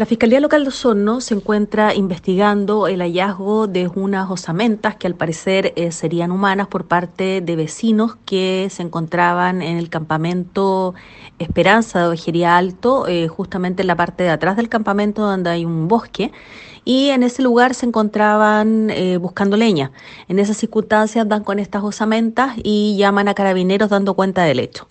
La Fiscalía Local de Osorno se encuentra investigando el hallazgo de unas osamentas que al parecer eh, serían humanas por parte de vecinos que se encontraban en el campamento Esperanza de Ovejería Alto, eh, justamente en la parte de atrás del campamento donde hay un bosque y en ese lugar se encontraban eh, buscando leña. En esas circunstancias dan con estas osamentas y llaman a carabineros dando cuenta del hecho.